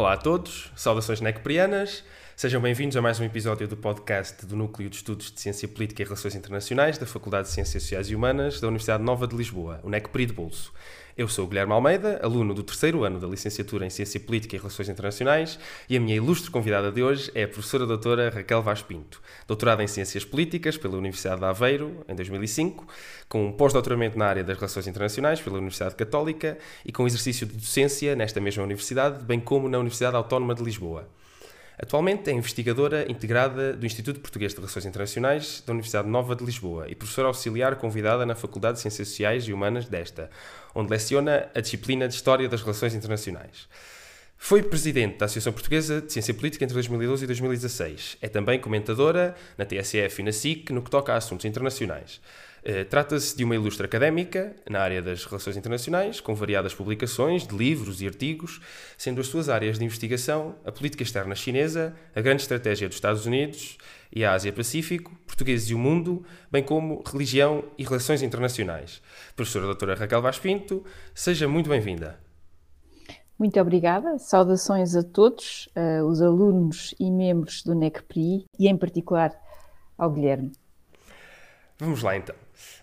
Olá a todos, saudações necprianas, sejam bem-vindos a mais um episódio do podcast do Núcleo de Estudos de Ciência Política e Relações Internacionais da Faculdade de Ciências Sociais e Humanas da Universidade Nova de Lisboa, o NECPRI de Bolso. Eu sou o Guilherme Almeida, aluno do terceiro ano da Licenciatura em Ciência Política e Relações Internacionais, e a minha ilustre convidada de hoje é a professora doutora Raquel Vaz Pinto, doutorada em Ciências Políticas pela Universidade de Aveiro, em 2005, com um pós-doutoramento na área das Relações Internacionais pela Universidade Católica e com exercício de docência nesta mesma universidade, bem como na Universidade Autónoma de Lisboa. Atualmente é investigadora integrada do Instituto Português de Relações Internacionais da Universidade Nova de Lisboa e professora auxiliar convidada na Faculdade de Ciências Sociais e Humanas desta, onde leciona a disciplina de História das Relações Internacionais. Foi presidente da Associação Portuguesa de Ciência Política entre 2012 e 2016. É também comentadora na TSF e na SIC no que toca a assuntos internacionais. Uh, Trata-se de uma ilustre académica na área das relações internacionais, com variadas publicações de livros e artigos, sendo as suas áreas de investigação a política externa chinesa, a grande estratégia dos Estados Unidos e a Ásia-Pacífico, portugueses e o mundo, bem como religião e relações internacionais. Professora doutora Raquel Vaz Pinto, seja muito bem-vinda. Muito obrigada. Saudações a todos, uh, os alunos e membros do NECPRI e, em particular, ao Guilherme. Vamos lá então.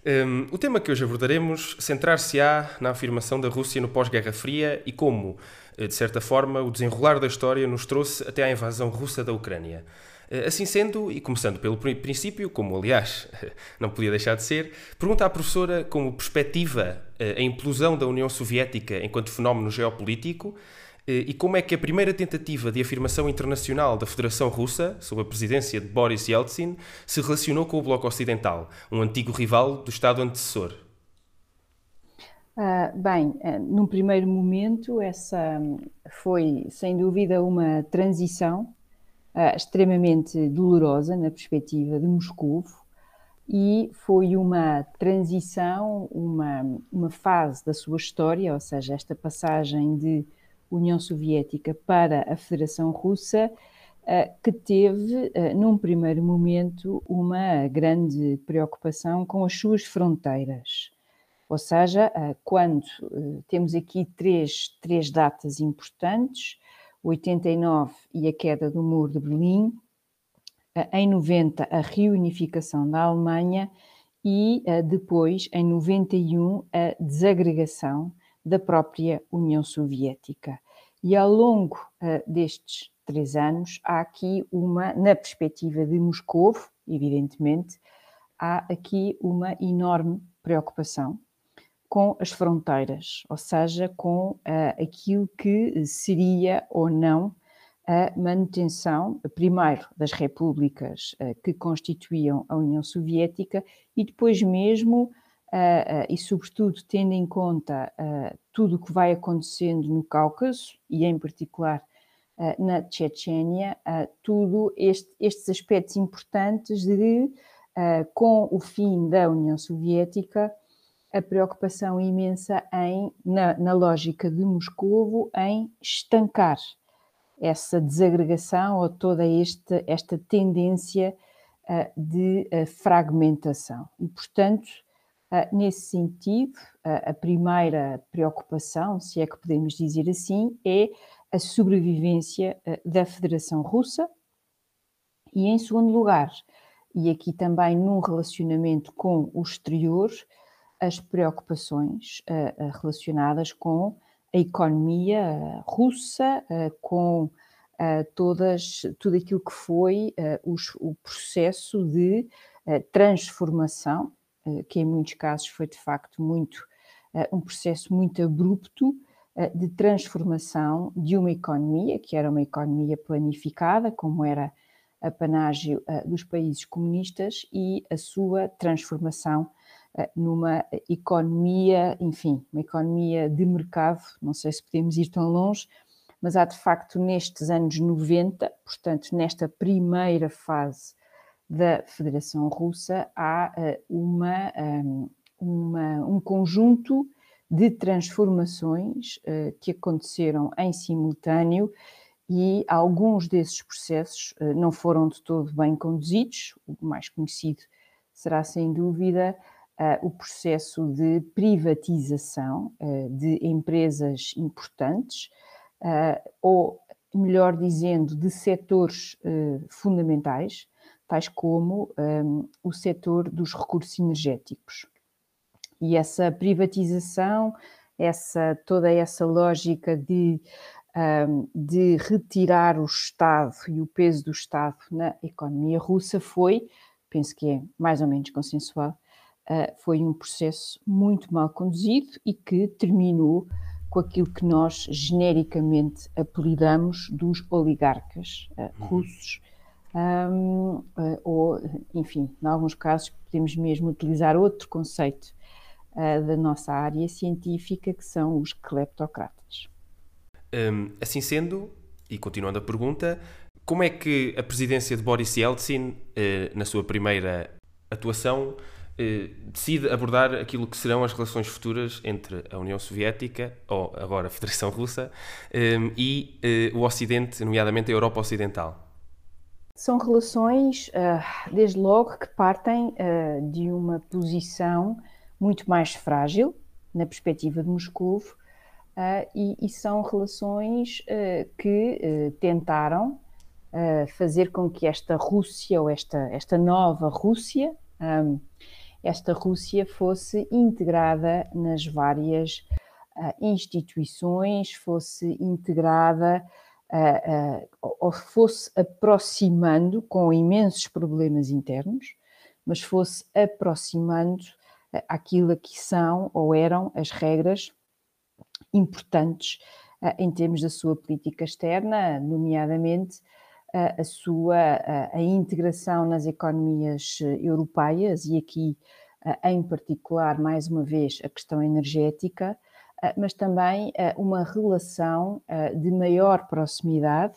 Um, o tema que hoje abordaremos centrar-se-á na afirmação da Rússia no pós-Guerra Fria e como, eh, de certa forma, o desenrolar da história nos trouxe até à invasão russa da Ucrânia. Eh, assim sendo, e começando pelo princípio, como aliás não podia deixar de ser, pergunta à professora como perspectiva eh, a implosão da União Soviética enquanto fenómeno geopolítico e como é que a primeira tentativa de afirmação internacional da Federação Russa, sob a presidência de Boris Yeltsin, se relacionou com o Bloco Ocidental, um antigo rival do Estado antecessor. Uh, bem, uh, num primeiro momento, essa foi sem dúvida uma transição uh, extremamente dolorosa na perspectiva de Moscou e foi uma transição, uma, uma fase da sua história, ou seja, esta passagem de União Soviética para a Federação Russa, uh, que teve, uh, num primeiro momento, uma grande preocupação com as suas fronteiras. Ou seja, uh, quando temos aqui três, três datas importantes, 89 e a queda do Muro de Berlim, em 90 a reunificação da Alemanha e depois, em 91, a desagregação da própria União Soviética. E ao longo destes três anos, há aqui uma, na perspectiva de Moscou, evidentemente, há aqui uma enorme preocupação com as fronteiras, ou seja, com uh, aquilo que seria ou não a manutenção, primeiro, das repúblicas uh, que constituíam a União Soviética e depois mesmo, uh, e sobretudo tendo em conta tudo o que vai acontecendo no Cáucaso e em particular na Chechênia, tudo este, estes aspectos importantes de, com o fim da União Soviética, a preocupação imensa em, na, na lógica de Moscovo, em estancar essa desagregação ou toda este, esta tendência uh, de uh, fragmentação. E, portanto, uh, nesse sentido, a primeira preocupação, se é que podemos dizer assim, é a sobrevivência da Federação Russa. E, em segundo lugar, e aqui também num relacionamento com o exterior, as preocupações uh, relacionadas com a economia russa, com todas, tudo aquilo que foi os, o processo de transformação, que em muitos casos foi de facto muito um processo muito abrupto de transformação de uma economia, que era uma economia planificada, como era apanágio dos países comunistas, e a sua transformação eh, numa economia, enfim, uma economia de mercado, não sei se podemos ir tão longe, mas há de facto nestes anos 90, portanto, nesta primeira fase da Federação Russa, há eh, uma, ehm, uma, um conjunto de transformações eh, que aconteceram em simultâneo e alguns desses processos não foram de todo bem conduzidos. O mais conhecido será, sem dúvida, o processo de privatização de empresas importantes ou melhor dizendo, de setores fundamentais, tais como um, o setor dos recursos energéticos. E essa privatização, essa, toda essa lógica de, um, de retirar o Estado e o peso do Estado na economia russa foi, penso que é mais ou menos consensual, uh, foi um processo muito mal conduzido e que terminou com aquilo que nós genericamente apelidamos dos oligarcas uh, russos um, eh, ou, enfim, em alguns casos podemos mesmo utilizar outro conceito uh, da nossa área científica, que são os cleptocratas. Um, assim sendo, e continuando a pergunta, como é que a presidência de Boris Yeltsin, uh, na sua primeira atuação, uh, decide abordar aquilo que serão as relações futuras entre a União Soviética, ou agora a Federação Russa, e o Ocidente, nomeadamente a Europa Ocidental? São relações, uh, desde logo, que partem uh, de uma posição muito mais frágil, na perspectiva de Moscou, uh, e, e, são relações que tentaram fazer com que esta Rússia, ou esta, esta nova Rússia, esta Rússia fosse integrada nas várias instituições, fosse integrada ou fosse aproximando com imensos problemas internos, mas fosse aproximando aquilo que são ou eram as regras importantes uh, em termos da sua política externa, nomeadamente a sua a integração nas economias europeias e aqui em particular mais uma vez a questão energética mas também ah, uma relação ah, de maior proximidade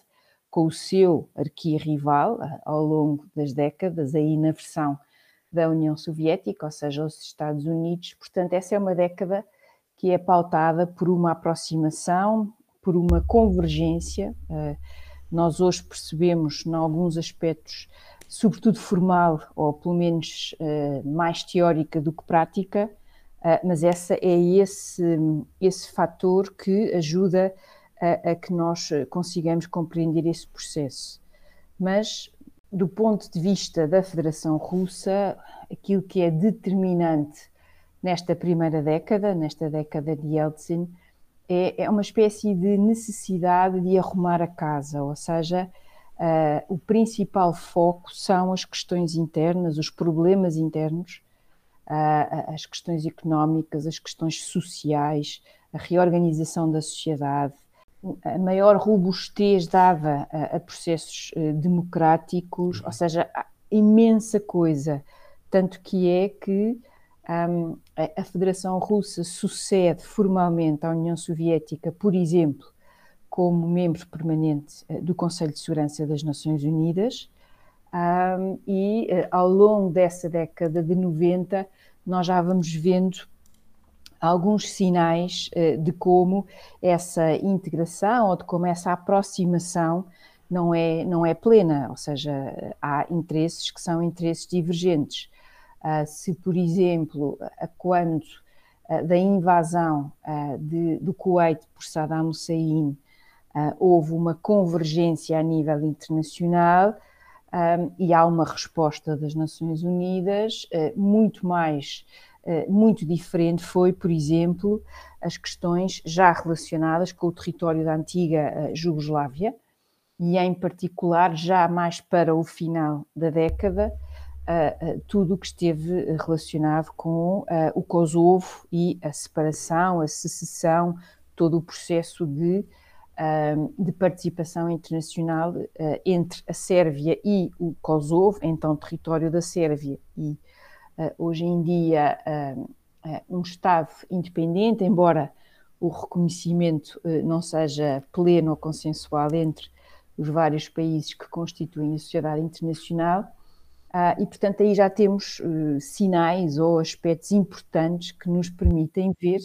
com o seu arquirrival ao longo das décadas, aí na versão da União Soviética, ou seja, os Estados Unidos. Portanto, essa é uma década que é pautada por uma aproximação, por uma convergência. Nós hoje percebemos, em alguns aspectos, sobretudo formal, ou pelo menos mais teórica do que prática, Uh, mas essa é esse, esse fator que ajuda a, a, que nós consigamos compreender esse processo. Mas, do ponto de vista da Federação Russa, aquilo que é determinante nesta primeira década, nesta década de Yeltsin, é, é uma espécie de necessidade de arrumar a casa, ou seja, uh, o principal foco são as questões internas, os problemas internos, as questões económicas, as questões sociais, a reorganização da sociedade, a maior robustez dada a, a processos eh, democráticos, ou seja, imensa coisa. Tanto que é que um, a Federação Russa sucede formalmente à União Soviética, por exemplo, como membro permanente eh, do Conselho de Segurança das Nações Unidas, um, e uh, ao longo dessa década de 90 nós já vamos vendo alguns sinais uh, de como essa integração ou de como essa aproximação não é, não é plena, ou seja, há interesses que são interesses divergentes. Uh, se, por exemplo, quando da invasão de, do Kuwait por Saddam Hussein houve uma convergência a nível internacional, um, e há uma resposta das Nações Unidas uh, muito mais, uh, muito diferente. Foi, por exemplo, as questões já relacionadas com o território da antiga uh, Jugoslávia e, em particular, já mais para o final da década, tudo o que esteve relacionado com o Kosovo e a separação, a secessão, todo o processo de de participação internacional ah, entre a Sérvia e o Kosovo, então território da Sérvia, e ah, hoje em dia ah, um Estado independente, embora o reconhecimento não seja pleno ou consensual entre os vários países que constituem a sociedade internacional. e, portanto, aí já temos sinais ou aspectos importantes que nos permitem ver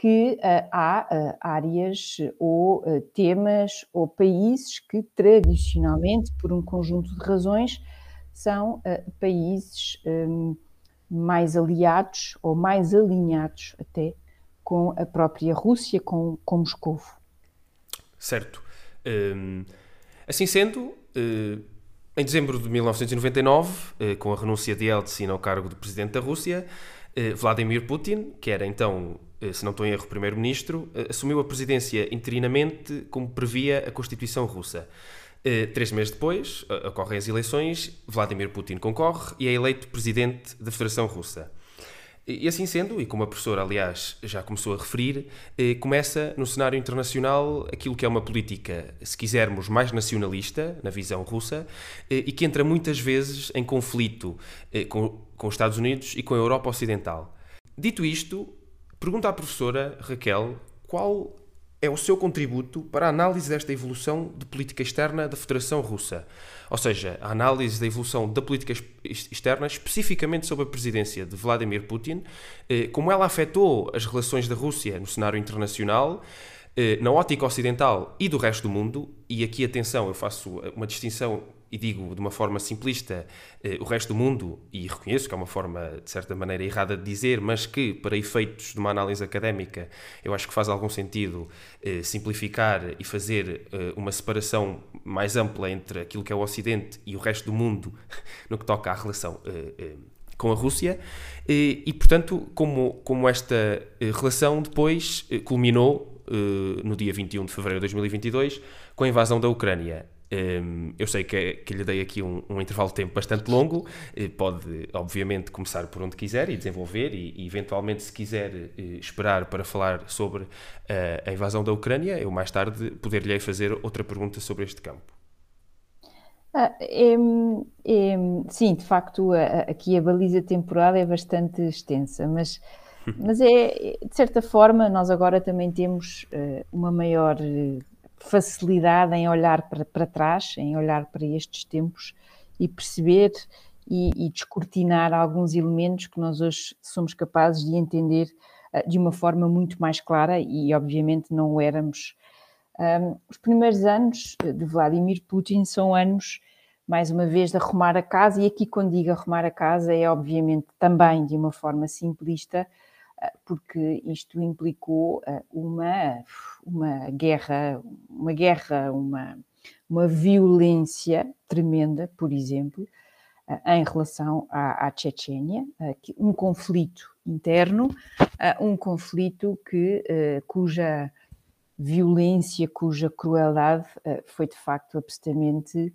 que uh, há uh, áreas ou uh, temas ou países que tradicionalmente, por um conjunto de razões, são países um, mais aliados ou mais alinhados até com a própria Rússia, com, com Moscou. Certo. Um, assim sendo, em dezembro de 1999, uh, com a renúncia de Yeltsin ao cargo de presidente da Rússia, Vladimir Putin, que era então, se não estou em erro, primeiro-ministro, assumiu a presidência interinamente como previa a Constituição russa. três meses depois, ocorrem as eleições, Vladimir Putin concorre e é eleito presidente da Federação Russa. E assim sendo, e como a professora, aliás, já começou a referir, eh, começa no cenário internacional aquilo que é uma política, se quisermos, mais nacionalista, na visão russa, eh, e que entra muitas vezes em conflito eh, com os Estados Unidos e com a Europa Ocidental. Dito isto, pergunta à professora Raquel qual é o seu contributo para a análise desta evolução de política externa da Federação Russa. Ou seja, a análise da evolução da política externa, especificamente sob a presidência de Vladimir Putin, eh, como ela afetou as relações da Rússia no cenário internacional, eh, na ótica ocidental e do resto do mundo, e aqui atenção, eu faço uma distinção e digo de uma forma simplista eh, o resto do mundo, e reconheço que é uma forma de certa maneira errada de dizer, mas que para efeitos de uma análise académica eu acho que faz algum sentido eh, simplificar e fazer eh, uma separação mais ampla entre aquilo que é o Ocidente e o resto do mundo no que toca à relação com a Rússia e, portanto, como, como esta relação depois culminou no dia 21 de fevereiro de 2022 com a invasão da Ucrânia. Um, eu sei que, que lhe dei aqui um, um, intervalo de tempo bastante longo, eh, pode, obviamente, começar por onde quiser e desenvolver, e, e eventualmente, se quiser eh, esperar para falar sobre uh, a invasão da Ucrânia, eu mais tarde poder-lhe fazer outra pergunta sobre este campo. Ah, é, é, sim, de facto, a, aqui a baliza temporal é bastante extensa, mas, mas é, de certa forma, nós agora também temos uma maior facilidade em olhar para, para trás, em olhar para estes tempos e perceber e, e, descortinar alguns elementos que nós hoje somos capazes de entender uh, de uma forma muito mais clara e, obviamente, não o éramos. Um, os primeiros anos de Vladimir Putin são anos, mais uma vez, de arrumar a casa, e aqui, quando digo arrumar a casa, é obviamente também de uma forma simplista, porque isto implicou eh, uma, uma guerra, uma guerra, uma, uma violência tremenda, por exemplo, eh, em relação à, à Chechênia, eh, um conflito interno, um conflito que, cuja violência, cuja crueldade foi de facto absolutamente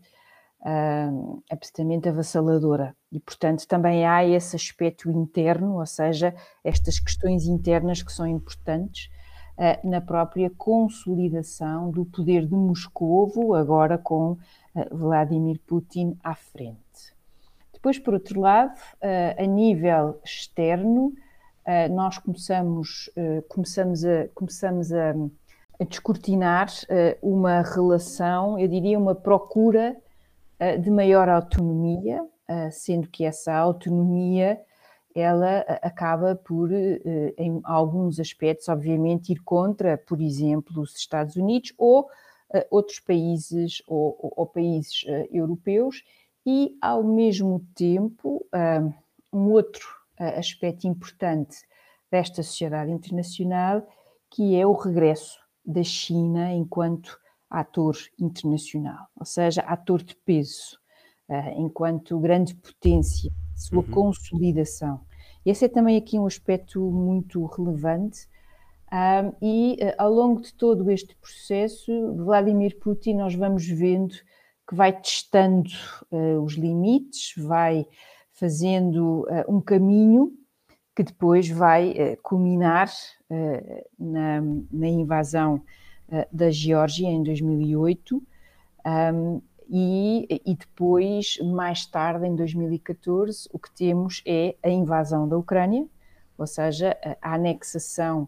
uh, absolutamente avassaladora. E, portanto, também há esse aspecto interno, ou seja, estas questões internas que são importantes uh, na própria consolidação do poder de Moscovo, agora com uh, Vladimir Putin à frente. Depois, por outro lado, a nível externo, nós começamos, começamos, a, começamos a, a descortinar uma relação, eu diria uma procura de maior autonomia, eh, sendo que essa autonomia ela eh, acaba por, em alguns aspectos, obviamente, ir contra, por exemplo, os Estados Unidos ou outros países ou, ou países europeus. E, ao mesmo tempo, um outro aspecto importante desta sociedade internacional, que é o regresso da China enquanto ator internacional, ou seja, ator de peso, uh, enquanto grande potência, sua uhum. consolidação. Esse é também aqui um aspecto muito relevante. Um, e uh, ao longo de todo este processo, Vladimir Putin, nós vamos vendo que vai testando uh, os limites, vai fazendo um caminho que depois vai culminar na, na invasão eh, da Geórgia em 2008 um, e, e, depois, mais tarde, em 2014, o que temos é a invasão da Ucrânia, ou seja, a anexação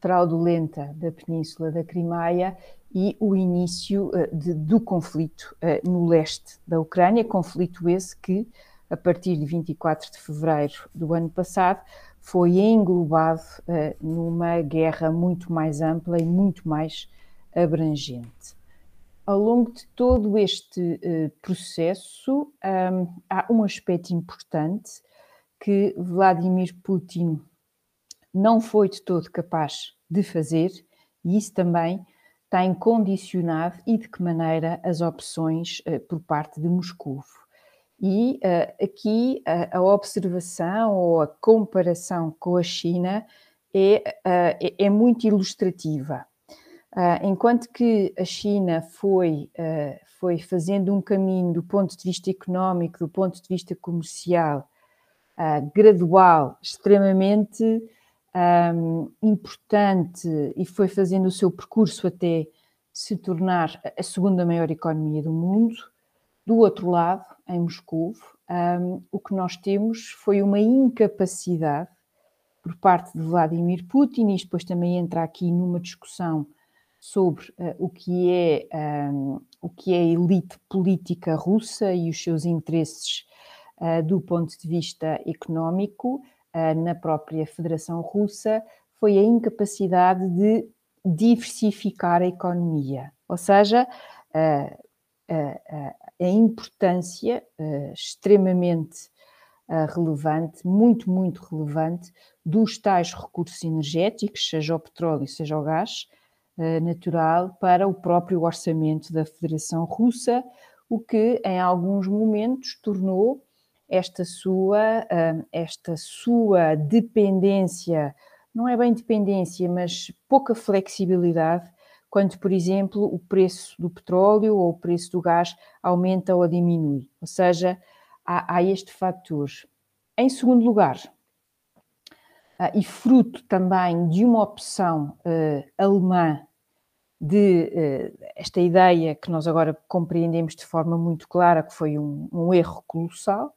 fraudulenta da Península da Crimeia e o início uh, de, do conflito uh, no leste da Ucrânia, conflito esse que, a partir de 24 de fevereiro do ano passado, foi englobado uh, numa guerra muito mais ampla e muito mais abrangente. Ao longo de todo este uh, processo, um, há um aspecto importante que Vladimir Putin não foi de todo capaz de fazer, e isso também tem condicionado e de que maneira as opções por parte de Moscou. E uh, aqui a, a, observação ou a comparação com a China é, uh, é, muito ilustrativa. Uh, enquanto que a China foi, foi fazendo um caminho do ponto de vista económico, do ponto de vista comercial, gradual, extremamente um, importante e foi fazendo o seu percurso até se tornar a segunda maior economia do mundo, do outro lado, em Moscou, um, o que nós temos foi uma incapacidade por parte de Vladimir Putin, e depois também entra aqui numa discussão sobre uh, o, que é, um, o que é a elite política russa e os seus interesses uh, do ponto de vista económico uh, na própria Federação Russa, foi a incapacidade de diversificar a economia, ou seja, a importância uh, extremamente uh, relevante, muito, muito relevante, dos tais recursos energéticos, seja o petróleo, seja o gás uh, natural, para o próprio orçamento da Federação Russa, o que em alguns momentos tornou esta sua, esta sua dependência, não é bem dependência, mas pouca flexibilidade quando, por exemplo, o preço do petróleo ou o preço do gás aumenta ou diminui. Ou seja, há, há este fator. Em segundo lugar, uh, e fruto também de uma opção uh, alemã de uh, esta ideia que nós agora compreendemos de forma muito clara que foi um, um erro colossal,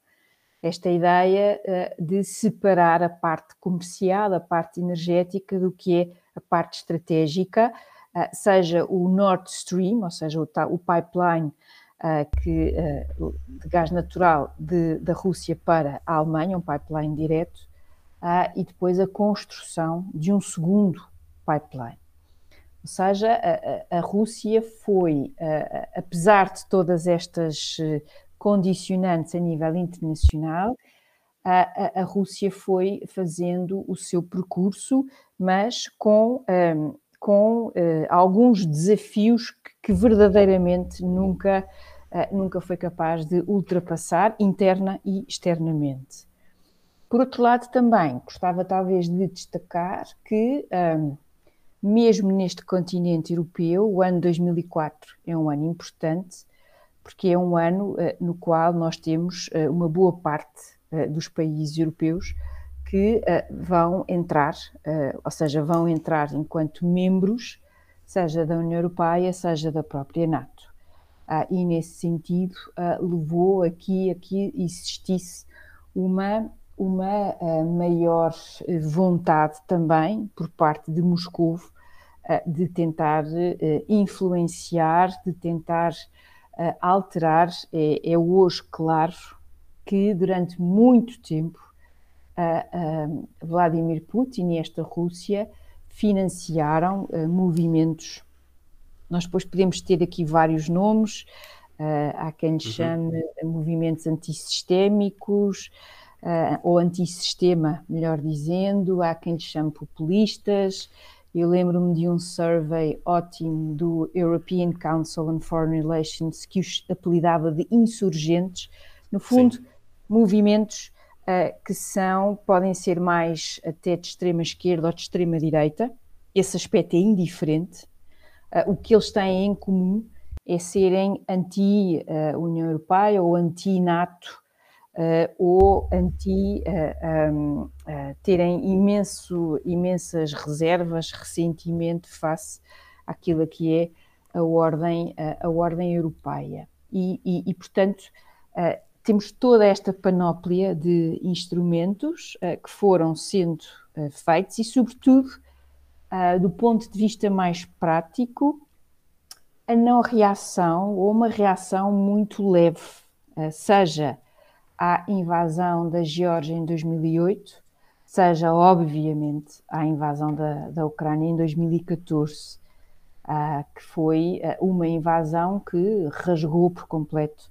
esta ideia de separar a parte comercial, a parte energética do que é a parte estratégica, ah, seja o Nord Stream, ou seja, o, o pipeline ah, que, ah, de gás natural de, da Rússia para a Alemanha, um pipeline direto, e depois a construção de um segundo pipeline. Ou seja, a, a, a Rússia foi, apesar de todas estas condicionantes a nível internacional, a, a, Rússia foi fazendo o seu percurso, mas com um, com uh, alguns desafios que, que verdadeiramente nunca, uh, nunca foi capaz de ultrapassar, interna e externamente. Por outro lado, também gostava talvez de destacar que, um, mesmo neste continente europeu, o ano 2004 é um ano importante, porque é um ano uh, no qual nós temos uma boa parte dos países europeus que uh, vão entrar, uh, ou seja, vão entrar enquanto membros, seja da União Europeia, seja da própria NATO. Uh, e nesse sentido levou aqui a que existisse uma, uma maior vontade também por parte de Moscou de tentar influenciar, de tentar alterar. É, é hoje claro que durante muito tempo Vladimir Putin e esta Rússia financiaram uh, movimentos. Nós depois podemos ter aqui vários nomes, uh, há quem lhe uhum. chame movimentos antissistémicos, uh, ou antissistema, melhor dizendo, há quem lhe chame populistas. Eu lembro-me de um survey ótimo do European Council on Foreign Relations que os apelidava de insurgentes. No fundo, Sim. movimentos que são, podem ser mais até de extrema esquerda ou de extrema direita, esse aspecto é indiferente. Uh, o que eles têm em comum é serem anti-União Europeia ou anti-NATO uh, ou anti um, terem imenso, imensas reservas, ressentimento face àquilo que é a ordem, a ordem europeia. E, e, e portanto, temos toda esta panóplia de instrumentos uh, que foram sendo uh, feitos e, sobretudo, uh, do ponto de vista mais prático, a não reação ou uma reação muito leve, seja à invasão da Geórgia em 2008, seja, obviamente, à invasão da, da Ucrânia em 2014, que foi uma invasão que rasgou por completo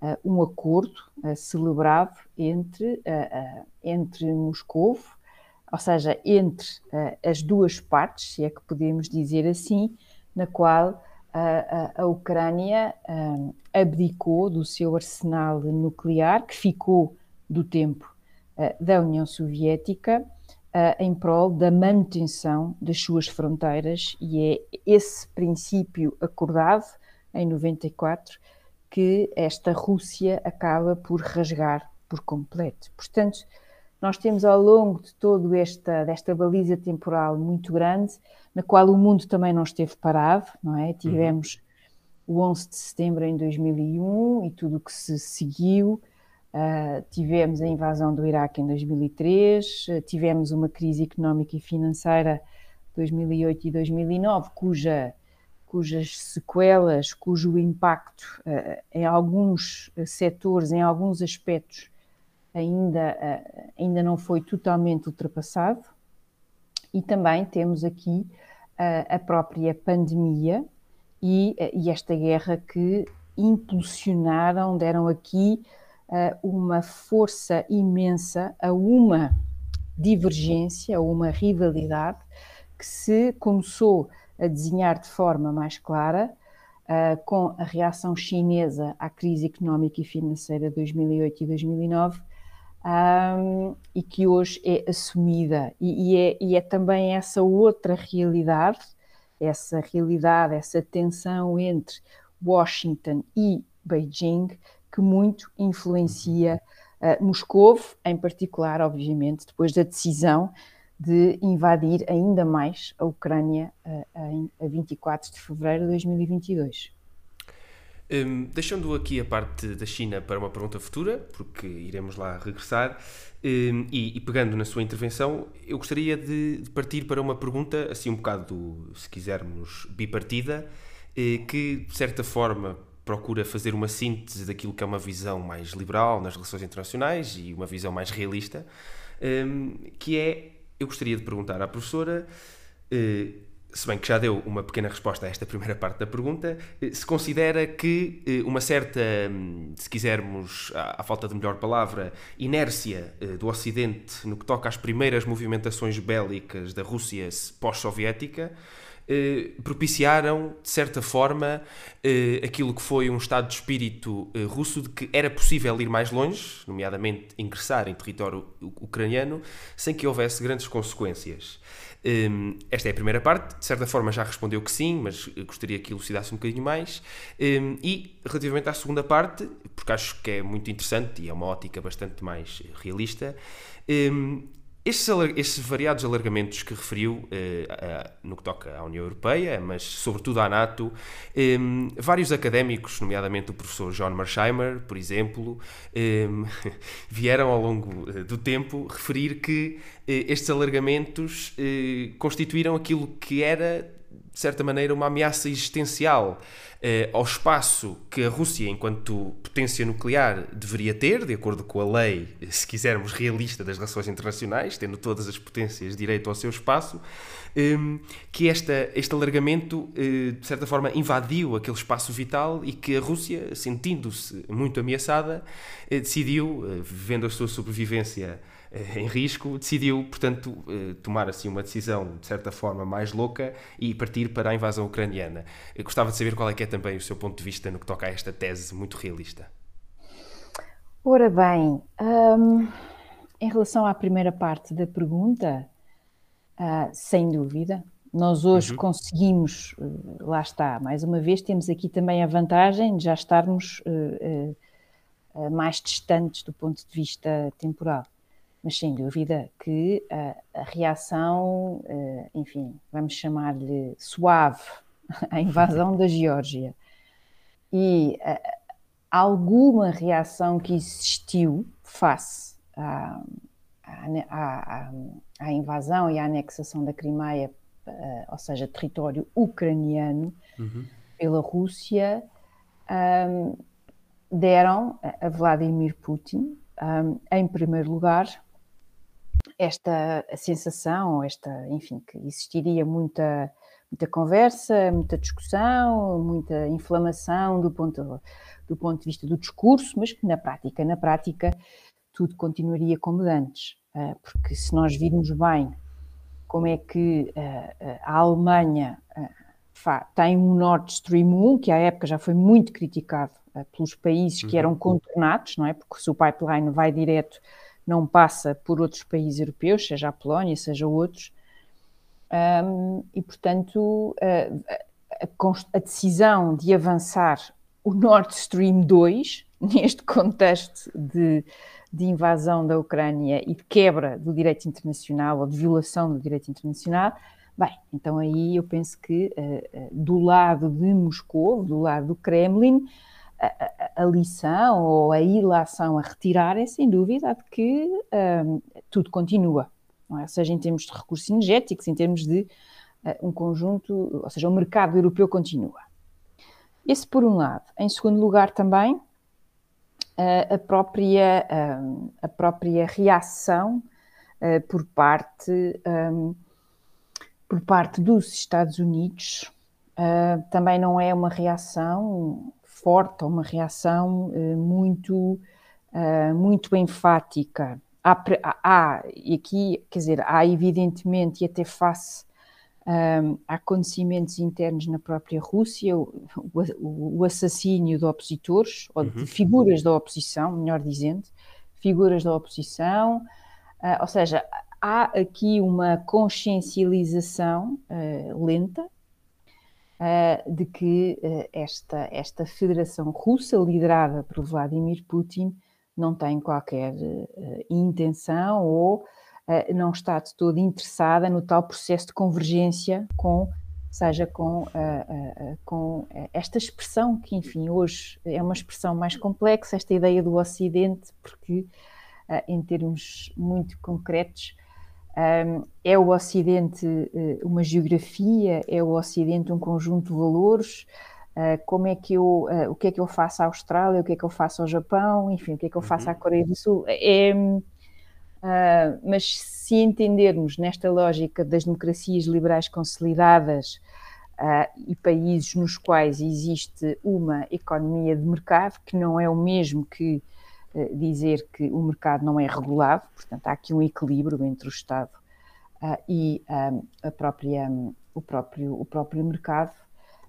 uh, um acordo uh, celebrado entre, uh, entre Moscou, ou seja, entre as duas partes, se é que podemos dizer assim, na qual a, a, Ucrânia abdicou do seu arsenal nuclear, que ficou do tempo da União Soviética, em prol da manutenção das suas fronteiras, e é esse princípio acordado em 94 que esta Rússia acaba por rasgar por completo. Portanto, nós temos ao longo de toda esta desta baliza temporal muito grande, na qual o mundo também não esteve parado, não é? Tivemos uhum. o 11 de setembro em 2001 e tudo o que se seguiu, uh, tivemos a invasão do Iraque em 2003, uh, tivemos uma crise económica e financeira 2008 e 2009, cuja cujas sequelas, cujo impacto uh, em alguns setores, em alguns aspectos, ainda, uh, ainda não foi totalmente ultrapassado. E também temos aqui a própria pandemia e, e, esta guerra que impulsionaram, deram aqui uma força imensa a uma divergência, a uma rivalidade que se começou a desenhar de forma mais clara, uh, com a reação chinesa à crise económica e financeira de 2008 e 2009, um, e que hoje é assumida. E, e, é, e é também essa outra realidade, essa realidade, essa tensão entre Washington e Beijing, que muito influencia uh, Moscou, em particular, obviamente, depois da decisão de invadir ainda mais a Ucrânia a 24 de fevereiro de 2022. Um, deixando aqui a parte da China para uma pergunta futura, porque iremos lá regressar, um, e, e, pegando na sua intervenção, eu gostaria de, de, partir para uma pergunta, assim um bocado, se quisermos, bipartida, eh, que de certa forma procura fazer uma síntese daquilo que é uma visão mais liberal nas relações internacionais e uma visão mais realista, um, que é eu gostaria de perguntar à professora, eh, se bem que já deu uma pequena resposta a esta primeira parte da pergunta, eh, se considera que eh, uma certa, hum, se quisermos, à falta de melhor palavra, inércia do Ocidente no que toca às primeiras movimentações bélicas da Rússia pós-soviética propiciaram, de certa forma, aquilo que foi um estado de espírito russo de que era possível ir mais longe, nomeadamente ingressar em território ucraniano, sem que houvesse grandes consequências. Um, esta é a primeira parte, de certa forma já respondeu que sim, mas gostaria que elucidasse um bocadinho mais. Um, e relativamente à segunda parte, porque acho que é muito interessante e é uma ótica bastante mais realista, um, estes, estes, variados alargamentos que referiu eh, a, no que toca à União Europeia, mas sobretudo à NATO, eh, vários académicos, nomeadamente o professor John Marsheimer, por exemplo, eh, vieram ao longo eh, do tempo referir que eh, estes alargamentos eh, constituíram aquilo que era, de certa maneira, uma ameaça existencial eh, ao espaço que a Rússia, enquanto potência nuclear, deveria ter, de acordo com a lei, se quisermos, realista das relações internacionais, tendo todas as potências direito ao seu espaço, eh, que esta, este alargamento, eh, de certa forma, invadiu aquele espaço vital e que a Rússia, sentindo-se muito ameaçada, eh, decidiu, eh, vendo a sua sobrevivência em risco, decidiu, portanto, eh, tomar assim uma decisão de certa forma mais louca e partir para a invasão ucraniana. Eu gostava de saber qual é que é também o seu ponto de vista no que toca a esta tese muito realista. Ora bem, hum, em relação à primeira parte da pergunta, uh, sem dúvida, nós hoje uhum. conseguimos, uh, lá está, mais uma vez, temos aqui também a vantagem de já estarmos uh, mais distantes do ponto de vista temporal mas sem dúvida que a, a reação, uh, enfim, vamos chamar-lhe suave, à invasão da Geórgia e uh, alguma reação que existiu face à, à, à, à, invasão e à anexação da Crimeia, uh, ou seja, território ucraniano, uhum. pela Rússia, um, deram a Vladimir Putin, um, em primeiro lugar, esta sensação, esta, enfim, que existiria muita, muita conversa, muita discussão, muita inflamação do ponto, do ponto de vista do discurso, mas que na prática, na prática, tudo continuaria como antes. Ah, porque se nós virmos bem como é que ah, ah, a Alemanha tem um Nord Stream 1, que à época já foi muito criticado pelos países que uhum. eram contornados, não é? Porque se o pipeline vai direto, não passa por outros países europeus, seja a Polónia, seja outros. Um, e, portanto, uh, a, a, decisão de avançar o Nord Stream 2, neste contexto de, de invasão da Ucrânia e de quebra do direito internacional ou de violação do direito internacional, Bem, então aí eu penso que uh, do lado de Moscou, do lado do Kremlin, a, a, lição ou a ilação a retirar é sem dúvida de que um, tudo continua, é? seja em termos de recursos energéticos, em termos de uh, um conjunto, ou seja, o mercado europeu continua. Esse por um lado. Em segundo lugar também, uh, a, própria, a própria reação por parte um, por parte dos Estados Unidos uh, também não é uma reação forte, uma reação uh, muito, uh, muito enfática. Há, há, e aqui, quer dizer, há evidentemente, e até face a acontecimentos internos na própria Rússia, o, o, o assassínio de opositores, ou de uhum. figuras da oposição, melhor dizendo, figuras da oposição, ou seja, há aqui uma consciencialização uh, lenta uh, de que uh, esta, esta Federação Russa, liderada por Vladimir Putin, não tem qualquer intenção ou não está de todo interessada no tal processo de convergência com seja com, com esta expressão que, enfim, hoje é uma expressão mais complexa, esta ideia do Ocidente, porque, em termos muito concretos, um, é o Ocidente uh, uma geografia? É o Ocidente um conjunto de valores? Uh, como é que eu, uh, o que é que eu faço à Austrália? O que é que eu faço ao Japão? Enfim, o que é que eu faço à uhum. Coreia do Sul? É, mas se entendermos nesta lógica das democracias liberais consolidadas e países nos quais existe uma economia de mercado, que não é o mesmo que eh, dizer que o mercado não é regulado, portanto, há aqui um equilíbrio entre o Estado uh, e um, a própria, o, próprio, o próprio mercado.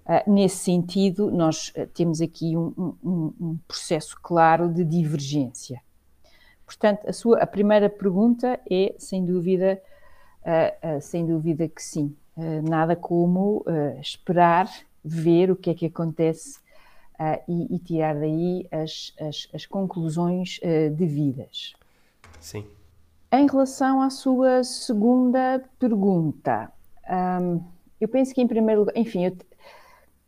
Uh, nesse sentido, nós temos aqui um, um, um, processo claro de divergência. Portanto, a, sua, a primeira pergunta é, sem dúvida, sem dúvida que sim. nada como esperar, ver o que é que acontece uh, e, e, tirar daí as, as, as conclusões uh, devidas. Sim. Em relação à sua segunda pergunta, um, eu penso que em primeiro lugar, enfim, eu,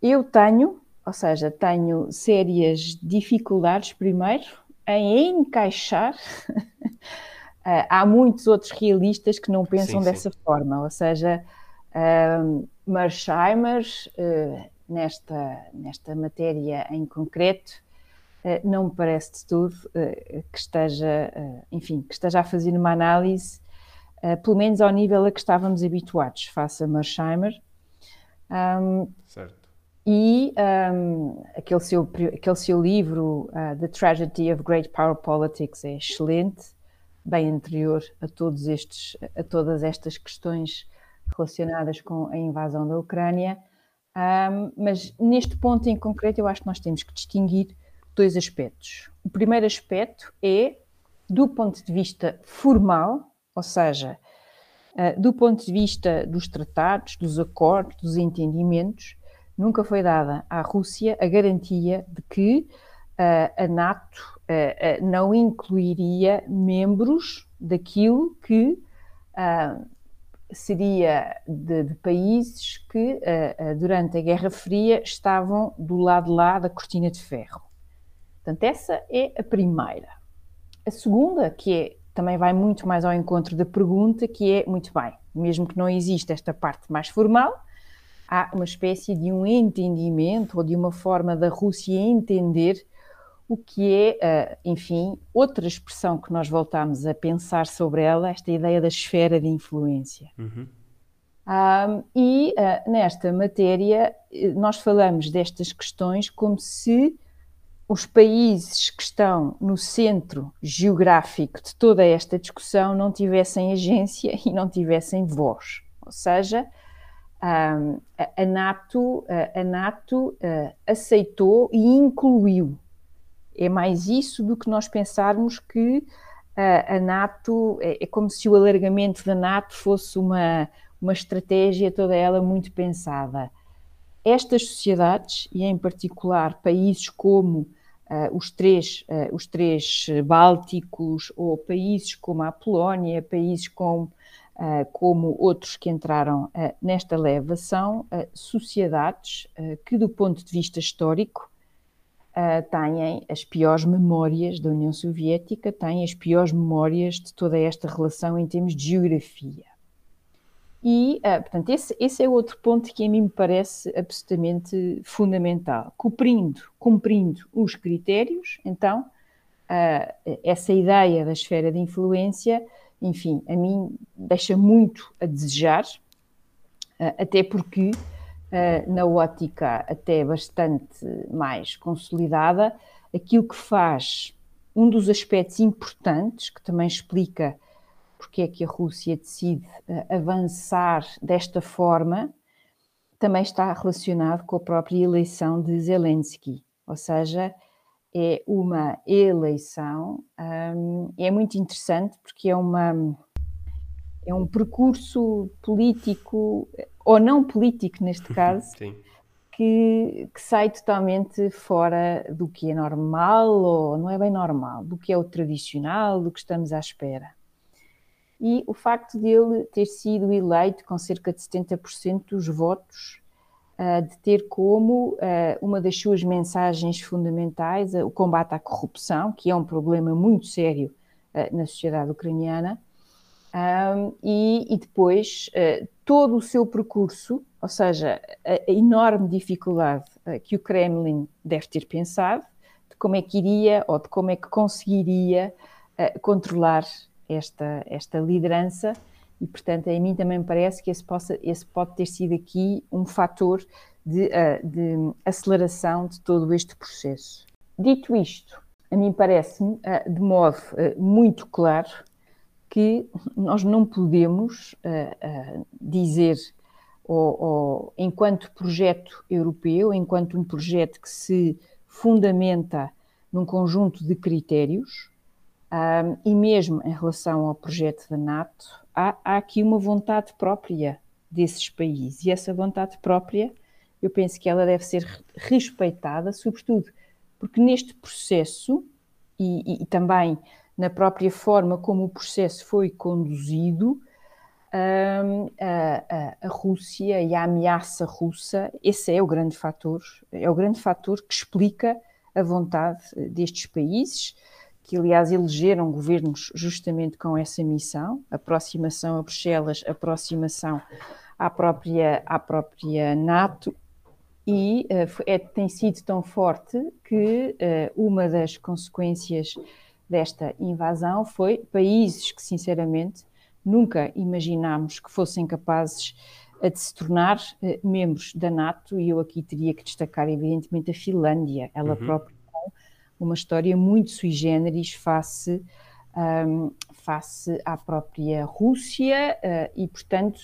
eu tenho, ou seja, tenho sérias dificuldades primeiro em encaixar. Uh, há muitos outros realistas que não pensam sim, dessa sim. forma, ou seja, uh, Mersheimer uh, nesta, nesta matéria em concreto, eh, não me parece de todo eh, que esteja, eh, enfim, que esteja a fazer uma análise, pelo menos ao nível a que estávamos habituados, face a Mersheimer. Um, certo. E um, aquele, seu, aquele seu livro, uh, The Tragedy of Great Power Politics, é excelente, bem anterior a, todos estes, a todas estas questões relacionadas com a invasão da Ucrânia. Um, mas neste ponto em concreto, eu acho que nós temos que distinguir dois aspectos. O primeiro aspecto é do ponto de vista formal, ou seja, uh, do ponto de vista dos tratados, dos acordos, dos entendimentos, nunca foi dada à Rússia a garantia de que uh, a NATO uh, não incluiria membros daquilo que seria de, de países que, uh, durante a Guerra Fria, estavam do lado lá da cortina de ferro. Portanto, essa é a primeira. A segunda, que é, também vai muito mais ao encontro da pergunta, que é, muito bem, mesmo que não exista esta parte mais formal, há uma espécie de um entendimento ou de uma forma da Rússia entender o que é, uh, enfim, outra expressão que nós voltamos a pensar sobre ela, esta ideia da esfera de influência. Uhum. Um, e uh, nesta matéria, eh, nós falamos destas questões como se os países que estão no centro geográfico de toda esta discussão não tivessem agência e não tivessem voz. Ou seja, Um, a, NATO, a, a NATO uh, aceitou e incluiu. É mais isso do que nós pensarmos que uh, a NATO é, é, como se o alargamento da NATO fosse uma, uma estratégia toda ela muito pensada. Estas sociedades, e em particular países como Uh, os, três, uh, os três bálticos, ou países como a Polónia, países com, uh, como outros que entraram nesta leva, são sociedades que, do ponto de vista histórico, têm as piores memórias da União Soviética, têm as piores memórias de toda esta relação em termos de geografia. E, uh, portanto, esse, esse, é outro ponto que a mim me parece absolutamente fundamental. Cumprindo, cumprindo os critérios, então, uh, essa ideia da esfera de influência, enfim, a mim deixa muito a desejar, uh, até porque, na ótica até bastante mais consolidada, aquilo que faz, um dos aspectos importantes, que também explica porque é que a Rússia decide uh, avançar desta forma, também está relacionado com a própria eleição de Zelensky, ou seja, é uma eleição, um, é muito interessante porque é uma é um percurso político ou não político neste caso que, que, sai totalmente fora do que é normal ou não é bem normal, do que é o tradicional, do que estamos à espera. E o facto dele ter sido eleito com cerca de 70% dos votos, uh, de ter como uh, uma das suas mensagens fundamentais uh, o combate à corrupção, que é um problema muito sério na sociedade ucraniana, um, e, e, depois todo o seu percurso, ou seja, a, a enorme dificuldade que o Kremlin deve ter pensado de como é que iria ou de como é que conseguiria controlar esta, esta liderança e, portanto, a mim também me parece que esse, possa, esse pode ter sido aqui um fator de, uh, de aceleração de todo este processo. Dito isto, a mim parece-me, uh, de modo uh, muito claro, que nós não podemos dizer, ou, ou, enquanto projeto europeu, enquanto um projeto que se fundamenta num conjunto de critérios, um, e mesmo em relação ao projeto da NATO, há, há, aqui uma vontade própria desses países. E essa vontade própria, eu penso que ela deve ser respeitada, sobretudo porque neste processo e, e também na própria forma como o processo foi conduzido, um, a, a, a, Rússia e a ameaça russa, esse é o grande fator, é o grande fator que explica a vontade destes países que aliás elegeram governos justamente com essa missão, aproximação a Bruxelas, aproximação à própria, à própria NATO, e uh, é, tem sido tão forte que uh, uma das consequências desta invasão foi países que, sinceramente, nunca imaginámos que fossem capazes de se tornar uh, membros da NATO, e eu aqui teria que destacar, evidentemente, a Finlândia, ela uhum. própria uma história muito sui generis face, um, face à própria Rússia uh, e, portanto,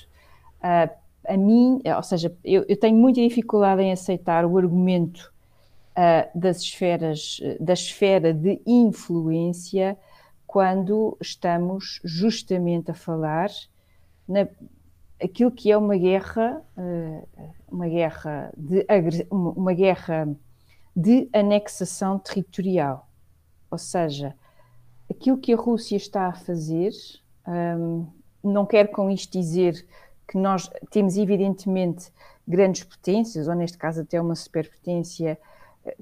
uh, a mim, ou seja, eu, eu, tenho muita dificuldade em aceitar o argumento das esferas, da esfera de influência quando estamos justamente a falar na, aquilo que é uma guerra, uma guerra de uma guerra de anexação territorial. Ou seja, aquilo que a Rússia está a fazer, um, não quero com isto dizer que nós temos evidentemente grandes potências, ou neste caso até uma superpotência eh,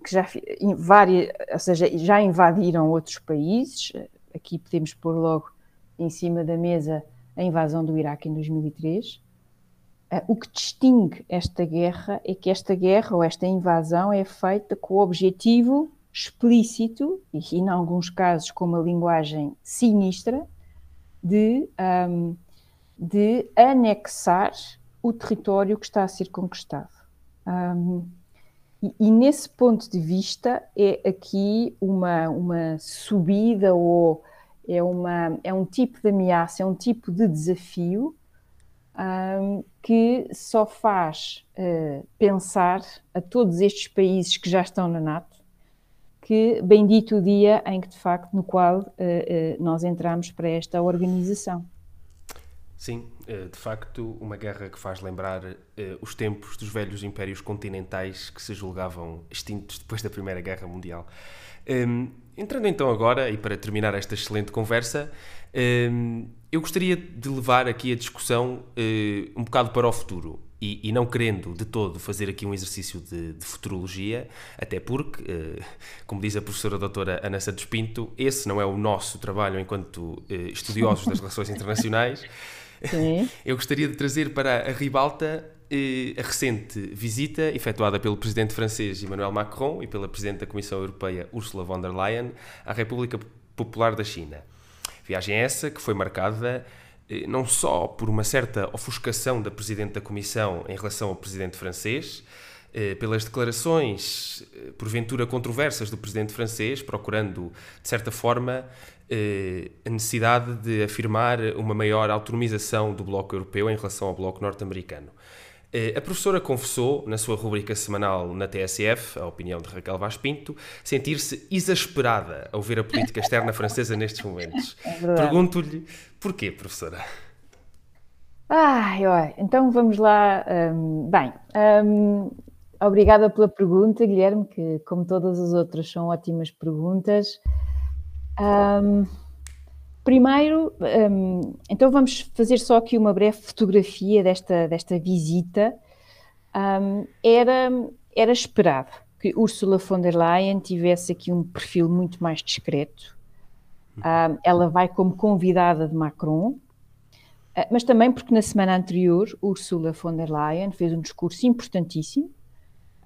que já, várias, ou seja, já invadiram outros países. Aqui podemos pôr logo em cima da mesa a invasão do Iraque em 2003. Uh, o que distingue esta guerra é que esta guerra ou esta invasão é feita com o objetivo explícito, e em alguns casos com uma linguagem sinistra, de, um, de anexar o território que está a ser conquistado. Um, e, e, nesse ponto de vista é aqui uma, uma subida ou é, uma, é um tipo de ameaça, é um tipo de desafio um, que só faz uh, pensar a todos estes países que já estão na NATO que bendito o dia em que de facto no qual uh, uh, nós entramos para esta organização. Sim, de facto, uma guerra que faz lembrar os tempos dos velhos impérios continentais que se julgavam extintos depois da Primeira Guerra Mundial. Um, entrando então agora, e para terminar esta excelente conversa, um, eu gostaria de levar aqui a discussão uh, um bocado para o futuro. E, e, não querendo de todo fazer aqui um exercício de, de futurologia, até porque, como diz a professora doutora Ana Santos Pinto, esse não é o nosso trabalho enquanto estudiosos das relações internacionais. Eu gostaria de trazer para a ribalta a recente visita efetuada pelo presidente francês Emmanuel Macron e pela presidente da Comissão Europeia Ursula von der Leyen à República Popular da China. Viagem essa que foi marcada eh, não só por uma certa ofuscação da Presidente da Comissão em relação ao Presidente francês, eh, pelas declarações, eh, porventura controversas do Presidente francês, procurando, de certa forma, a necessidade de afirmar uma maior autonomização do Bloco Europeu em relação ao Bloco Norte-Americano. Eh, a professora confessou, na sua rubrica semanal na TSF, a opinião de Raquel Vaz Pinto, sentir-se exasperada ao ver a política externa francesa nestes momentos. É Pergunto-lhe porquê, professora? Ai, olha, então vamos lá. Um, bem, um, obrigada pela pergunta, Guilherme, que, como todas as outras, são ótimas perguntas. Um, Primeiro, um, então vamos fazer só aqui uma breve fotografia desta, desta visita. Um, era, era esperado que Ursula von der Leyen tivesse aqui um perfil muito mais discreto. Ela vai como convidada de Macron, uh, mas também porque na semana anterior Ursula von der Leyen fez um discurso importantíssimo,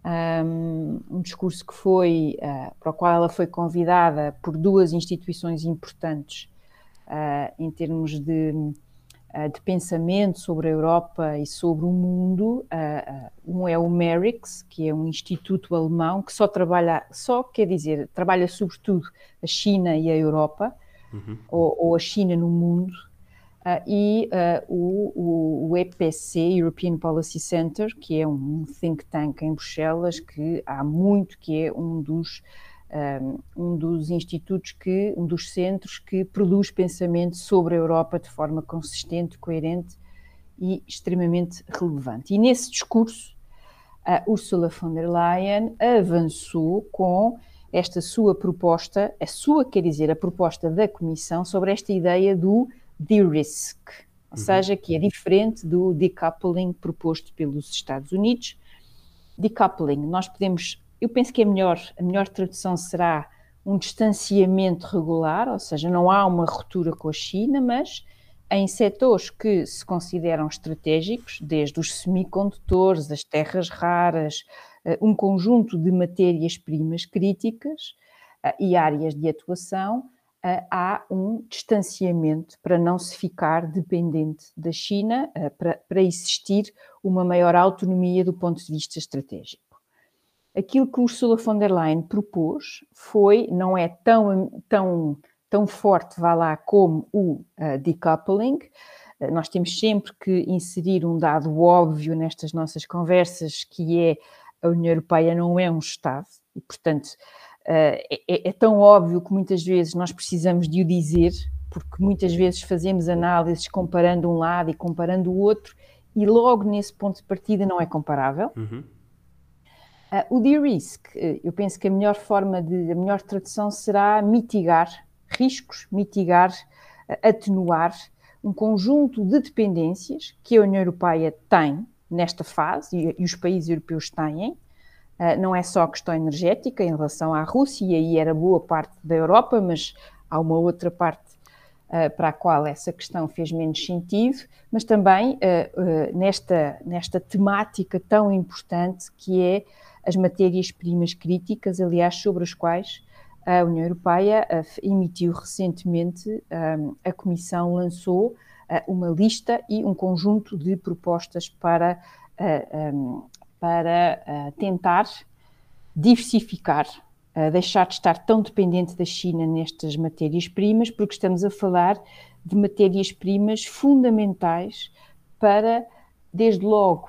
um, um discurso que foi, uh, para o qual ela foi convidada por duas instituições importantes uh, em termos de, uh, de, pensamento sobre a Europa e sobre o mundo. Uh, um é o MERIX, que é um instituto alemão que só trabalha, só quer dizer, trabalha sobretudo a China e a Europa, uhum. ou, ou, a China no mundo. Uh, e uh, o, o, EPC, European Policy Center, que é um think tank em Bruxelas, que há muito que é um dos um dos institutos que, um dos centros que produz pensamento sobre a Europa de forma consistente, coerente e extremamente relevante. E nesse discurso, a Ursula von der Leyen avançou com esta sua proposta, a sua, quer dizer, a proposta da Comissão sobre esta ideia do de-risk, ou uhum. seja, que é diferente do decoupling proposto pelos Estados Unidos. Decoupling, nós podemos eu penso que é melhor, a melhor tradução será um distanciamento regular, ou seja, não há uma ruptura com a China, mas em setores que se consideram estratégicos, desde os semicondutores, as terras raras, eh, um conjunto de matérias-primas críticas eh, e áreas de atuação, há um distanciamento para não se ficar dependente da China, para, para existir uma maior autonomia do ponto de vista estratégico aquilo que Ursula von der Leyen propôs foi, não é tão, tão, tão forte, vá lá, como o uh, decoupling. Uh, nós temos sempre que inserir um dado óbvio nestas nossas conversas, que é a União Europeia não é um Estado, e portanto é, é tão óbvio que muitas vezes nós precisamos de o dizer, porque muitas vezes fazemos análises comparando um lado e comparando o outro, e logo nesse ponto de partida não é comparável. Uhum. Uh, o de-risk, uh, eu penso que a melhor forma de, a melhor tradução será mitigar riscos, mitigar, uh, atenuar um conjunto de dependências que a União Europeia tem nesta fase e, e os países europeus têm. Uh, não é só a questão energética em relação à Rússia, e aí era boa parte da Europa, mas há uma outra parte uh, para a qual essa questão fez menos sentido, mas também uh, nesta, nesta temática tão importante que é as matérias-primas críticas, aliás, sobre as quais a União Europeia emitiu recentemente, a Comissão lançou uma lista e um conjunto de propostas para, para tentar diversificar, deixar de estar tão dependente da China nestas matérias-primas, porque estamos a falar de matérias-primas fundamentais para desde logo,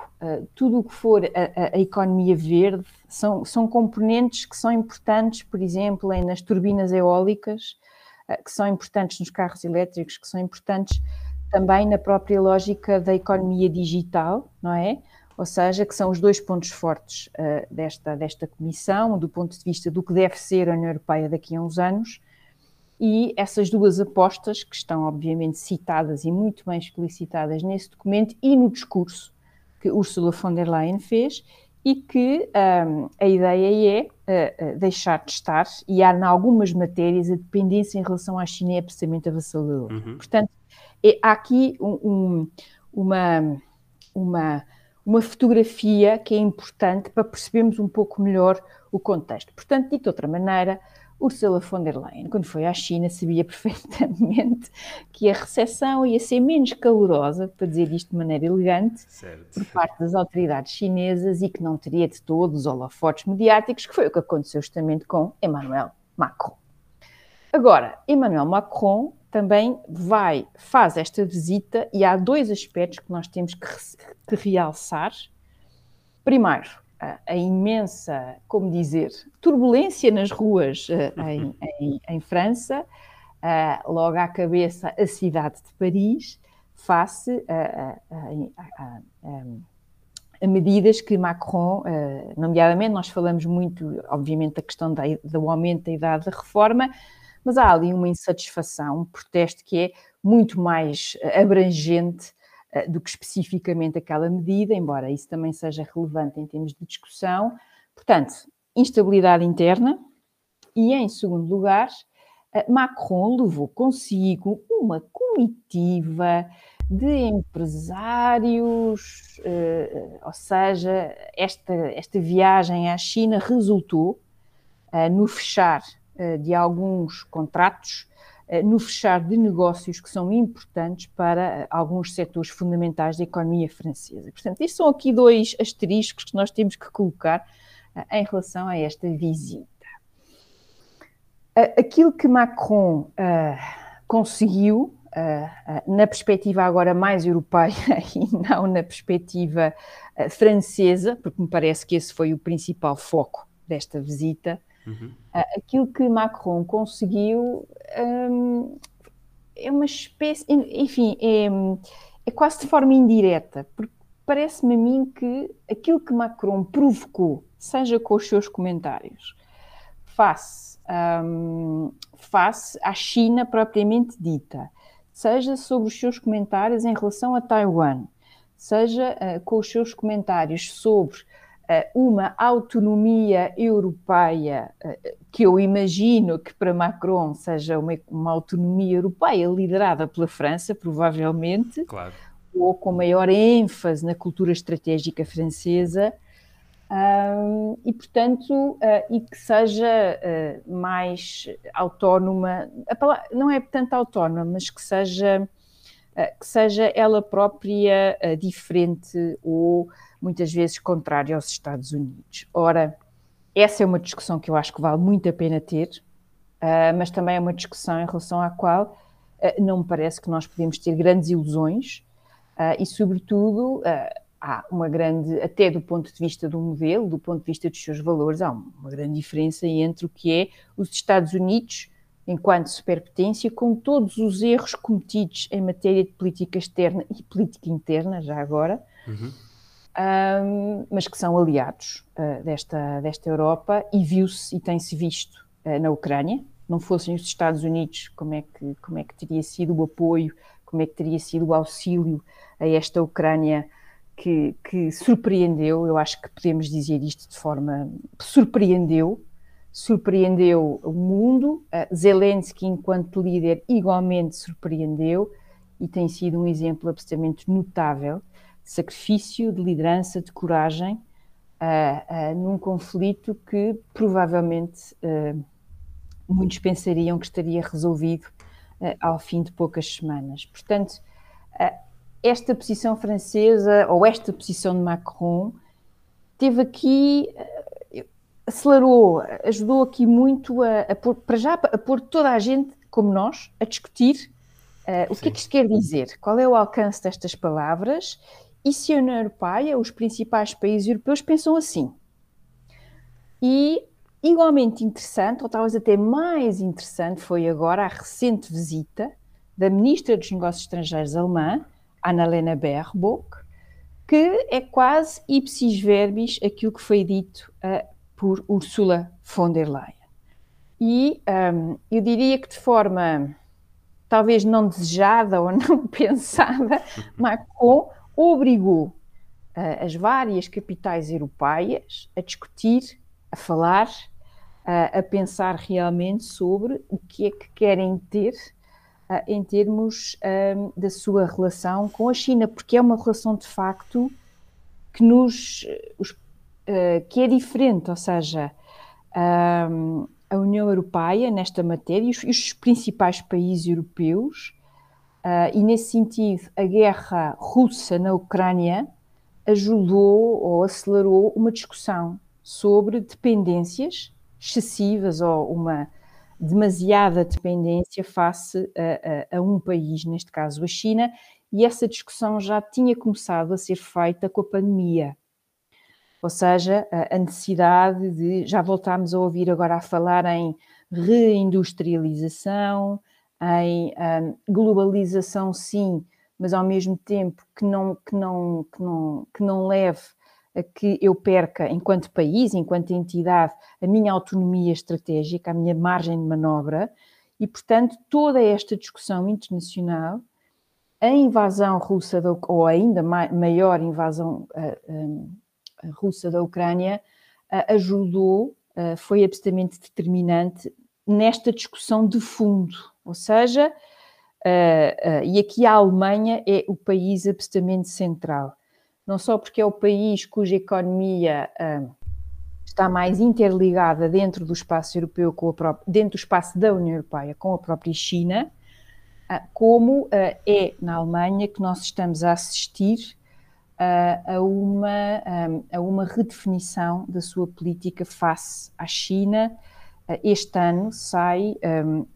tudo o que for a, a, economia verde são, são componentes que são importantes, por exemplo, nas turbinas eólicas, que são importantes nos carros elétricos, que são importantes também na própria lógica da economia digital, não é? Ou seja, que são os dois pontos fortes uh, desta, desta comissão, do ponto de vista do que deve ser a União Europeia daqui a uns anos, e essas duas apostas, que estão obviamente citadas e muito bem explicitadas nesse documento e no discurso que Ursula von der Leyen fez, e que um, a ideia é uh, uh, deixar de estar, e há em algumas matérias a dependência em relação à China é absolutamente avassaladora. Uhum. Portanto, é, há aqui um, um, uma, uma, uma fotografia que é importante para percebermos um pouco melhor o contexto. Portanto, dito de outra maneira, Ursula von der Leyen, quando foi à China, sabia perfeitamente que a recessão ia ser menos calorosa, para dizer isto de maneira elegante, certo. por parte das autoridades chinesas e que não teria de todos os holofotes mediáticos, que foi o que aconteceu justamente com Emmanuel Macron. Agora, Emmanuel Macron também vai, faz esta visita e há dois aspectos que nós temos que, que realçar. Primeiro, a, a, imensa, como dizer, turbulência nas ruas uh, em, em, em, França, uh, logo à cabeça a cidade de Paris, face a, a, a medidas que Macron, uh, nomeadamente, nós falamos muito, obviamente, da questão da, do aumento da idade da reforma, mas há ali uma insatisfação, um protesto que é muito mais eh, abrangente uh, do que especificamente aquela medida, embora isso também seja relevante em termos de discussão. Portanto, instabilidade interna e, em segundo lugar, uh, Macron levou consigo uma comitiva de empresários, ou seja, esta, esta viagem à China resultou no fechar eh, de alguns contratos eh, no fechar de negócios que são importantes para eh, alguns setores fundamentais da economia francesa. Portanto, estes são aqui dois asteriscos que nós temos que colocar em relação a esta visita. Aquilo que Macron conseguiu, na perspectiva agora mais europeia e não na perspectiva francesa, porque me parece que esse foi o principal foco desta visita, Uhum. Aquilo que Macron conseguiu um, é uma espécie, enfim, é, é quase de forma indireta, porque parece-me a mim que aquilo que Macron provocou, seja com os seus comentários, face, um, face à China propriamente dita, seja sobre os seus comentários em relação a Taiwan, seja uh, com os seus comentários sobre uma autonomia europeia eh, que eu imagino que para Macron seja uma, uma autonomia europeia liderada pela França, provavelmente, claro. ou com maior ênfase na cultura estratégica francesa, um, e portanto, uh, e que seja uh, mais autónoma, palavra, não é tanto autónoma, mas que seja, uh, que seja ela própria diferente ou muitas vezes contrário aos Estados Unidos. Ora, essa é uma discussão que eu acho que vale muito a pena ter, uh, mas também é uma discussão em relação à qual uh, não me parece que nós podemos ter grandes ilusões uh, e, sobretudo, há uma grande, até do ponto de vista do modelo, do ponto de vista dos seus valores, há uma grande diferença entre o que é os Estados Unidos enquanto superpotência, com todos os erros cometidos em matéria de política externa e política interna, já agora, uhum um, mas que são aliados uh, desta, desta Europa e viu-se e tem-se visto uh, na Ucrânia. Não fossem os Estados Unidos, como é, que, como é que teria sido o apoio, como é que teria sido o auxílio a esta Ucrânia que, que surpreendeu, eu acho que podemos dizer isto de forma. surpreendeu, surpreendeu o mundo. Uh, Zelensky, enquanto líder, igualmente surpreendeu e tem sido um exemplo absolutamente notável sacrifício, de liderança, de coragem, uh, uh, num conflito que provavelmente uh, muitos pensariam que estaria resolvido ao fim de poucas semanas. Portanto, esta posição francesa, ou esta posição de Macron, teve aqui, acelerou, ajudou aqui muito a, a pôr, para já, a pôr toda a gente, como nós, a discutir Uh, o Sim. que é que isto quer dizer? Qual é o alcance destas palavras e se a União Europeia, os principais países europeus, pensam assim. E igualmente interessante, ou talvez até mais interessante, foi agora a recente visita da Ministra dos Negócios Estrangeiros alemã, Annalena Baerbock, que é quase ipsis verbis aquilo que foi dito uh, por Ursula von der Leyen. E um, eu diria que de forma talvez não desejada ou não pensada, Macron obrigou uh, as várias capitais europeias a discutir, a falar, uh, a pensar realmente sobre o que é que querem ter uh, em termos da sua relação com a China, porque é uma relação de facto que nos os, que é diferente, ou seja, a União Europeia nesta matéria e os, os principais países europeus, uh, e nesse sentido, a guerra russa na Ucrânia ajudou ou acelerou uma discussão sobre dependências excessivas ou uma demasiada dependência face a, a, a, um país, neste caso a China, e essa discussão já tinha começado a ser feita com a pandemia. Ou seja, a necessidade de, já voltámos a ouvir agora a falar em reindustrialização, em um, globalização sim, mas ao mesmo tempo que não, que não, que não, que não leve a que eu perca, enquanto país, enquanto entidade, a minha autonomia estratégica, a minha margem de manobra, e portanto toda esta discussão internacional, a invasão russa, ou ainda maior invasão uh, russa da Ucrânia ajudou, foi absolutamente determinante nesta discussão de fundo, ou seja, e aqui a Alemanha é o país absolutamente central, não só porque é o país cuja economia está mais interligada dentro do espaço europeu, com a própria, dentro do espaço da União Europeia com a própria China, como é na Alemanha que nós estamos a assistir a, uma, a uma redefinição da sua política face à China. Este ano sai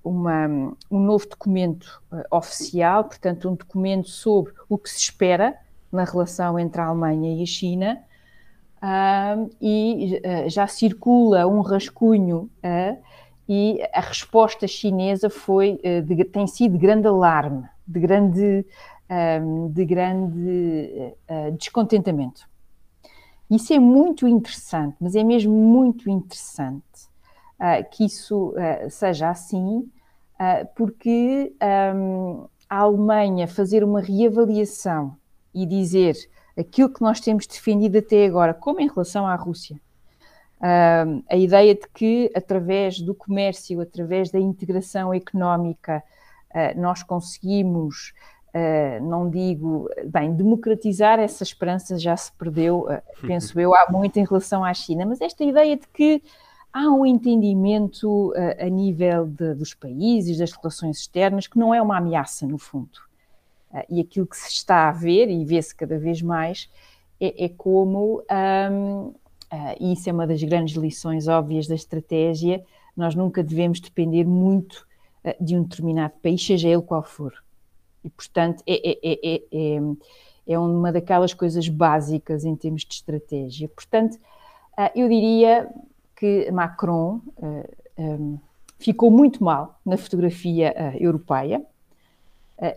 uma, um novo documento oficial, portanto, um documento sobre o que se espera na relação entre a Alemanha e a China, e já circula um rascunho e a resposta chinesa foi, de, tem sido de grande alarme, de grande de grande uh, descontentamento. Isso é muito interessante, mas é mesmo muito interessante uh, que isso uh, seja assim, porque um, a Alemanha fazer uma reavaliação e dizer aquilo que nós temos defendido até agora, como em relação à Rússia, a ideia de que através do comércio, através da integração económica, nós conseguimos Uh, não digo, bem, democratizar essa esperança já se perdeu, uh, penso eu, há muito em relação à China, mas esta ideia de que há um entendimento uh, a nível de, dos países, das relações externas, que não é uma ameaça, no fundo. e aquilo que se está a ver, e vê-se cada vez mais, é, é como, um, e isso é uma das grandes lições óbvias da estratégia, nós nunca devemos depender muito de um determinado país, seja ele qual for e, portanto, é, é, é, é, uma daquelas coisas básicas em termos de estratégia. Portanto, eu diria que Macron ficou muito mal na fotografia europeia.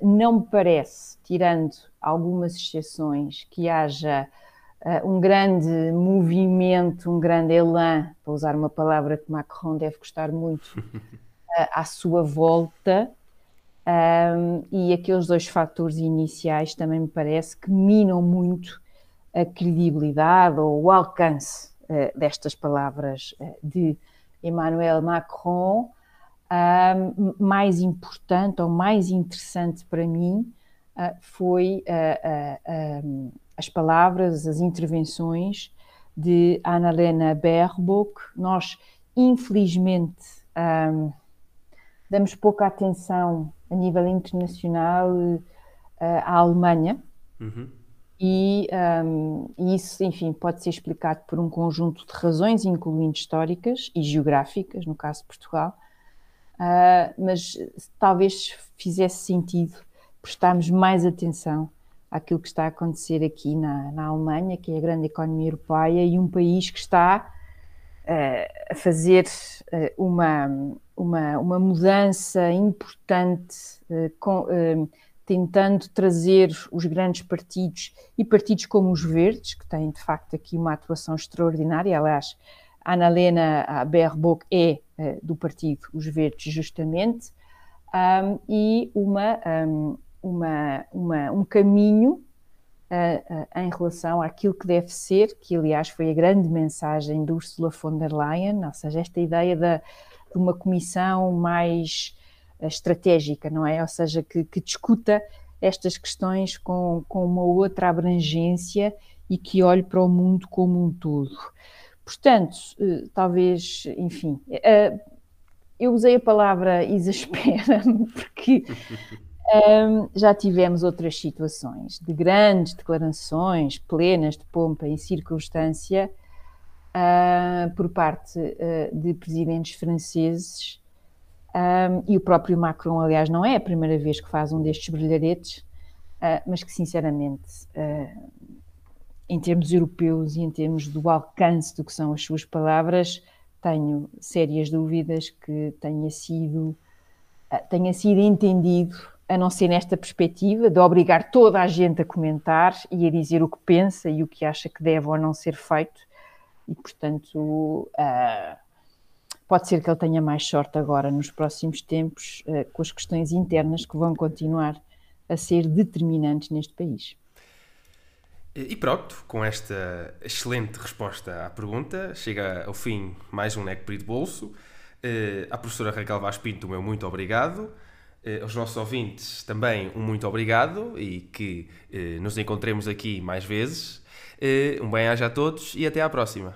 Não me parece, tirando algumas exceções, que haja um grande movimento, um grande elan, para usar uma palavra que Macron deve gostar muito, à sua volta. Um, e aqueles dois fatores iniciais também me parece que minam muito a credibilidade ou o alcance destas palavras uh, de Emmanuel Macron. Mais importante ou mais interessante para mim uh, foi um, as palavras, as intervenções de Annalena Baerbock. Nós, infelizmente, damos pouca atenção a nível internacional à Alemanha. Uhum. E, um, isso, enfim, pode ser explicado por um conjunto de razões, incluindo históricas e geográficas, no caso de Portugal, uh, mas talvez fizesse sentido prestarmos mais atenção àquilo que está a acontecer aqui na, na Alemanha, que é a grande economia europeia e um país que está uh, a fazer uh, uma, uma, uma mudança importante, com, tentando trazer os grandes partidos e partidos como os Verdes, que têm de facto aqui uma atuação extraordinária. Aliás, a Annalena Baerbock é do partido Os Verdes, justamente, um, e uma. Um, uma, uma, um caminho uh, uh, em relação àquilo que deve ser, que aliás foi a grande mensagem de Ursula von der Leyen, ou seja, esta ideia da, de uma comissão mais estratégica, não é? Ou seja, que, que discuta estas questões com, com uma outra abrangência e que olhe para o mundo como um todo. Portanto, talvez, enfim, eu usei a palavra exaspera-me porque um, já tivemos outras situações de grandes declarações plenas de pompa e circunstância uh, por parte de presidentes franceses um, e o próprio Macron, aliás, não é a primeira vez que faz um destes brilharetes, uh, mas que sinceramente, em termos europeus e em termos do alcance do que são as suas palavras, tenho sérias dúvidas que tenha sido tenha sido entendido a não ser nesta perspectiva de obrigar toda a gente a comentar e a dizer o que pensa e o que acha que deve ou não ser feito. E, portanto, uh, pode ser que ele tenha mais sorte agora nos próximos tempos uh, com as questões internas que vão continuar a ser determinantes neste país. E pronto, com esta excelente resposta à pergunta, chega ao fim mais um NEC de Bolso. Uh, à professora Raquel Vaz Pinto, meu muito obrigado. Eh, aos nossos ouvintes também um muito obrigado e que eh, nos encontremos aqui mais vezes. Eh, um bem-aja a todos e até à próxima.